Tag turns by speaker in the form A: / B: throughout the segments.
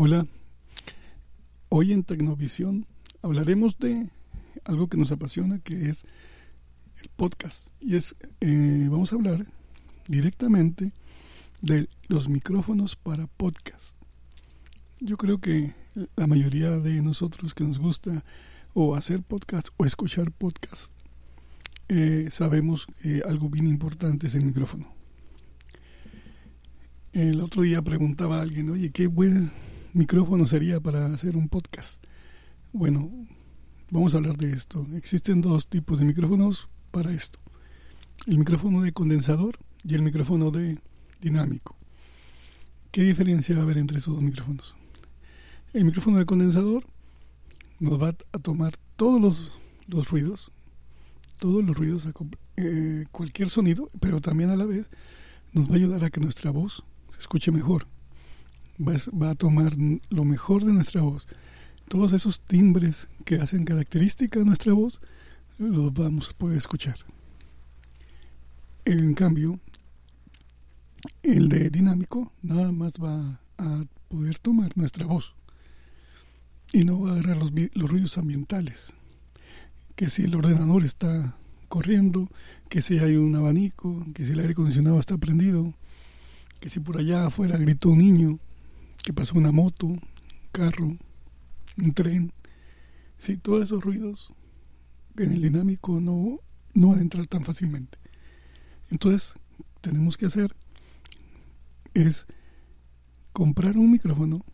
A: Hola, hoy en Tecnovisión hablaremos de algo que nos apasiona, que es el podcast. Y es, eh, vamos a hablar directamente de los micrófonos para podcast. Yo creo que la mayoría de nosotros que nos gusta o hacer podcast o escuchar podcast, eh, sabemos que algo bien importante es el micrófono. El otro día preguntaba a alguien, oye, qué buen micrófono sería para hacer un podcast. Bueno, vamos a hablar de esto. Existen dos tipos de micrófonos para esto. El micrófono de condensador y el micrófono de dinámico. ¿Qué diferencia va a haber entre esos dos micrófonos? El micrófono de condensador nos va a tomar todos los, ruidos, todos los ruidos, eh, cualquier sonido, pero también a la vez nos va a ayudar a que nuestra voz se escuche mejor. Va, a tomar lo mejor de nuestra voz. Todos esos timbres que hacen característica de nuestra voz, los vamos a poder escuchar. En cambio, el de dinámico nada más va a poder tomar nuestra voz y no va a agarrar los, los ruidos ambientales. Que si el ordenador está corriendo, que si hay un abanico, que si el aire acondicionado está prendido, que si por allá afuera gritó un niño, que pasó una moto, un carro, un tren. Sí, todos esos ruidos en el dinámico no, no van a entrar tan fácilmente. Entonces, tenemos que hacer es comprar un micrófono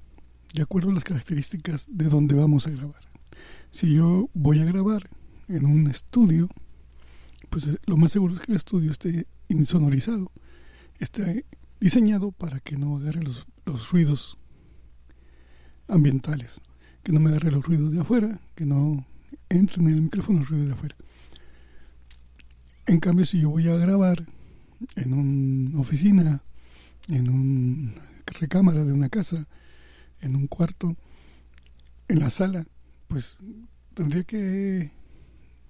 A: de acuerdo a las características de donde vamos a grabar. Si yo voy a grabar en un estudio, pues eh, lo más seguro es que el estudio esté insonorizado, esté diseñado para que no agarre los, los ruidos ambientales, que no me agarre los ruidos de afuera, que no entren en el micrófono los ruidos de afuera. En cambio, si yo voy a grabar en una oficina, en una recámara de una casa, en un cuarto, en la sala, pues tendría que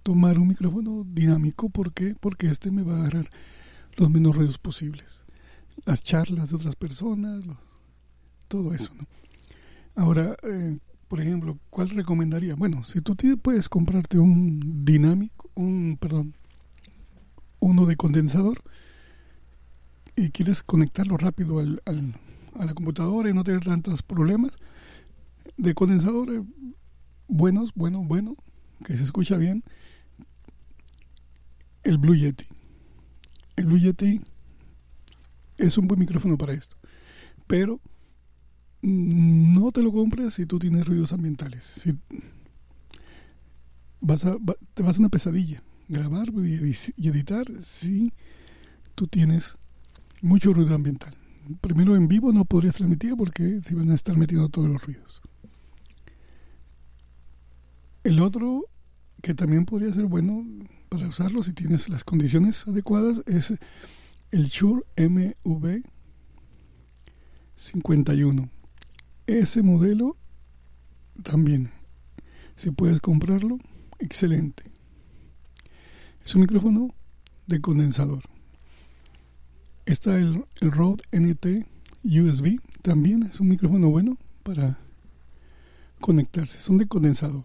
A: tomar un micrófono dinámico. ¿Por qué? Porque este me va a agarrar los menos ruidos posibles. Las charlas de otras personas, todo eso, ¿no? Ahora, eh, por ejemplo, ¿cuál recomendaría? Bueno, si tú puedes comprarte un dinámico, un, perdón, uno de condensador y quieres conectarlo rápido al, a la computadora y no tener tantos problemas, de condensadores buenos, bueno, bueno, que se escucha bien, el Blue Yeti. El Blue Yeti es un buen micrófono para esto, pero no te lo compres si tú tienes ruidos ambientales. Si vas a, te vas a una pesadilla. Grabar y editar si tú tienes mucho ruido ambiental. Primero en vivo no podrías transmitir porque se van a estar metiendo todos los ruidos. El otro que también podría ser bueno para usarlo si tienes las condiciones adecuadas es el Shure MV 51 ese modelo también, si puedes comprarlo, excelente. Es un micrófono de condensador. Está el, el Rode NT USB, también es un micrófono bueno para conectarse, son de condensador.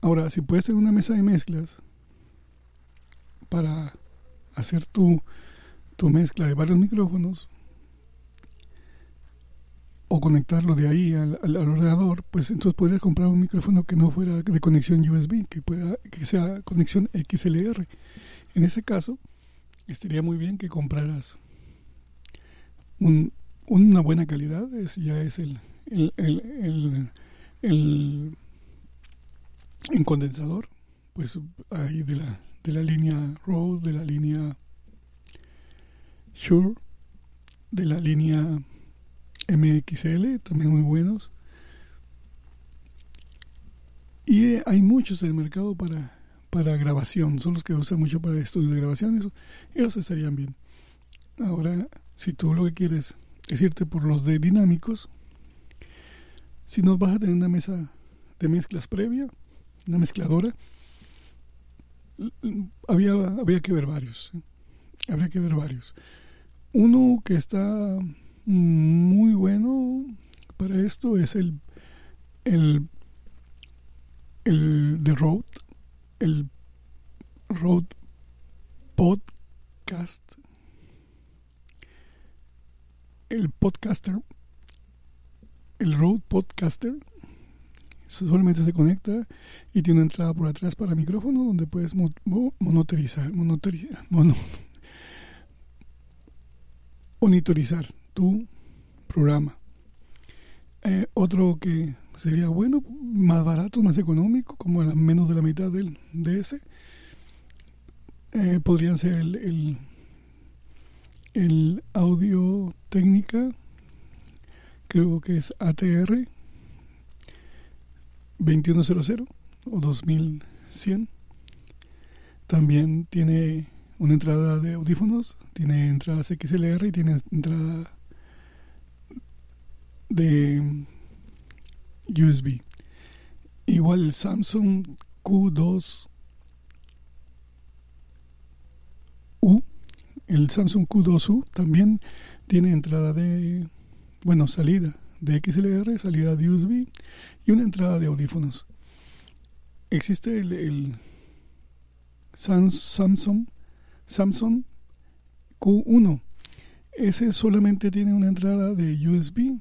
A: Ahora, si puedes tener una mesa de mezclas para hacer tu, tu mezcla de varios micrófonos, o conectarlo de ahí al, ordenador, pues entonces podrías comprar un micrófono que no fuera de conexión USB, que pueda que sea conexión XLR. En ese caso, estaría muy bien que compraras un, una buena calidad, es, ya es el, el, el, el, en condensador, pues ahí de la, de la línea Rode, de la línea Shure, de la línea MXL, también muy buenos. Y eh, hay muchos en el mercado para, para grabación, son los que usan mucho para estudios de grabación, eso, ellos estarían bien. Ahora, si tú lo que quieres es irte por los de dinámicos, si no vas a tener una mesa de mezclas previa, una mezcladora, había, habría que ver varios. Habría que ver varios. Uno que está muy bueno esto es el, el, el The Road, el Road Podcast, el podcaster, el Road Podcaster, solamente se conecta y tiene una entrada por atrás para micrófono donde puedes monitorizar, monitorizar tu programa. Eh, otro que sería bueno, más barato, más económico, como menos de la mitad del, de ese, eh, podrían ser el, el, el audio técnica, creo que es ATR 2100 o 2100. También tiene una entrada de audífonos, tiene entradas XLR y tiene entrada de USB. Igual el Samsung Q2U, el Samsung Q2U también tiene entrada de, bueno, salida de XLR, salida de USB y una entrada de audífonos. Existe el, el Samsung, Samsung Q1. Ese solamente tiene una entrada de USB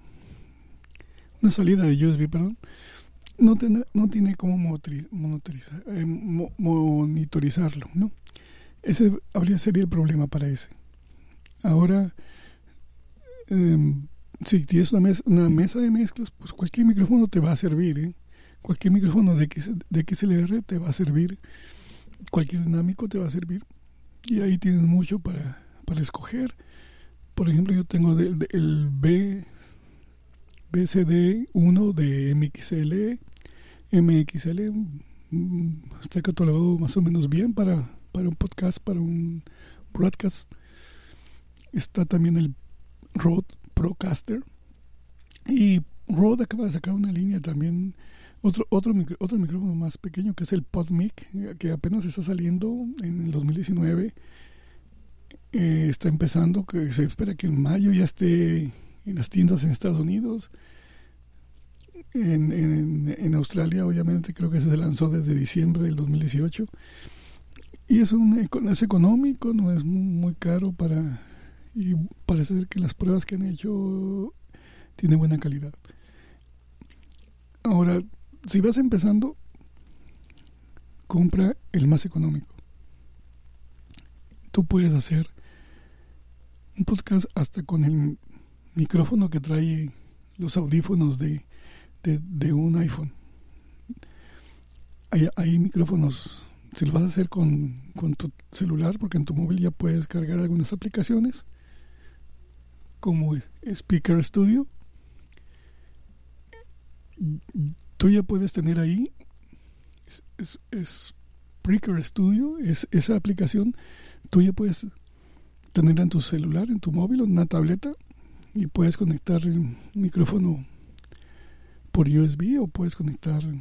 A: una salida de USB, perdón, no, tiene cómo eh, monitorizarlo, ¿no? Ese habría sería el problema para ese. Ahora, em, si tienes una una mesa de mezclas, pues cualquier micrófono te va a servir, ¿eh? Cualquier micrófono de, de XLR te va a servir, cualquier dinámico te va a servir. Y ahí tienes mucho para, para escoger. Por ejemplo, yo tengo el B BCD1 de MXL. MXL mm, está catalogado más o menos bien para, para un podcast, para un broadcast. Está también el Rode Procaster. Y Rode acaba de sacar una línea también, otro, otro, otro micrófono más pequeño que es el PodMic, que apenas está saliendo en el 2019. Eh, está empezando, que se espera que en mayo ya esté en las tiendas en Estados Unidos. En, en, Australia, obviamente, creo que se lanzó desde diciembre del 2018. Y es, un, es económico, no es muy caro para... Y parece ser que las pruebas que han hecho tienen buena calidad. Ahora, si vas empezando, compra el más económico. Tú puedes hacer un podcast hasta con el micrófono que trae los audífonos de, de, un iPhone. Hay, hay, micrófonos, si lo vas a hacer con, con tu celular, porque en tu móvil ya puedes cargar algunas aplicaciones, como Speaker Studio. Tú ya puedes tener ahí es, es, Spreaker Studio, es esa aplicación, tú ya puedes tenerla en tu celular, en tu móvil o en una tableta y puedes conectar el micrófono por USB o puedes conectar, eh,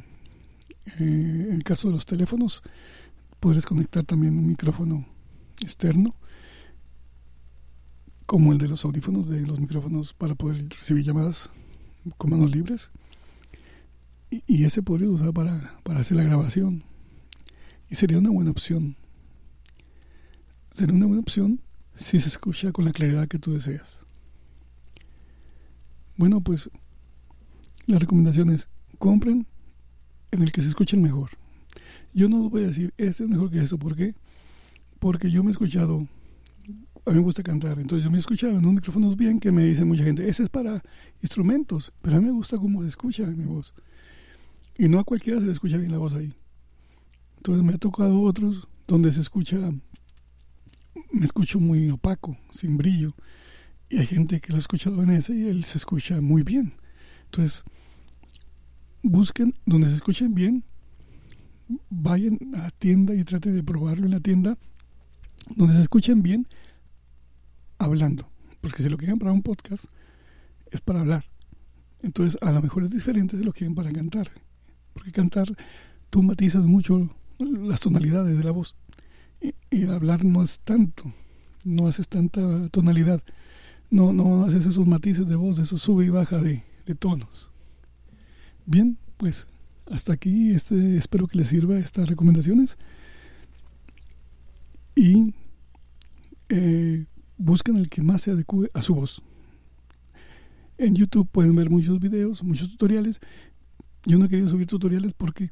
A: en el caso de los teléfonos, puedes conectar también un micrófono externo como el de los audífonos de los micrófonos para poder recibir llamadas con manos libres y, ese podría usar para, para hacer la grabación y sería una buena opción sería una buena opción si se escucha con la claridad que tú deseas bueno, pues la recomendación es compren en el que se escuchen mejor. Yo no os voy a decir, este es mejor que eso. ¿Por qué? Porque yo me he escuchado, a mí me gusta cantar, entonces yo me he escuchado en unos micrófonos bien que me dice mucha gente, ese es para instrumentos, pero a mí me gusta cómo se escucha mi voz. Y no a cualquiera se le escucha bien la voz ahí. Entonces me ha tocado otros donde se escucha, me escucho muy opaco, sin brillo. Y hay gente que lo ha escuchado en ese y él se escucha muy bien. Entonces, busquen donde se escuchen bien, vayan a la tienda y traten de probarlo en la tienda, donde se escuchen bien, hablando. Porque si lo quieren para un podcast, es para hablar. Entonces, a lo mejor es diferente si lo quieren para cantar. Porque cantar, tú matizas mucho las tonalidades de la voz. Y, hablar no es tanto, no haces tanta tonalidad no, no haces esos matices de voz, eso sube y baja de, tonos. Bien, pues hasta aquí este, espero que les sirva estas recomendaciones y eh, busquen el que más se adecue a su voz. En YouTube pueden ver muchos videos, muchos tutoriales. Yo no he querido subir tutoriales porque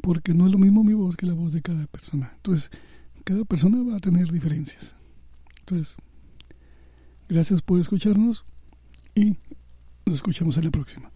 A: porque no es lo mismo mi voz que la voz de cada persona. Entonces, cada persona va a tener diferencias. Entonces, gracias por escucharnos y nos escuchamos en la próxima.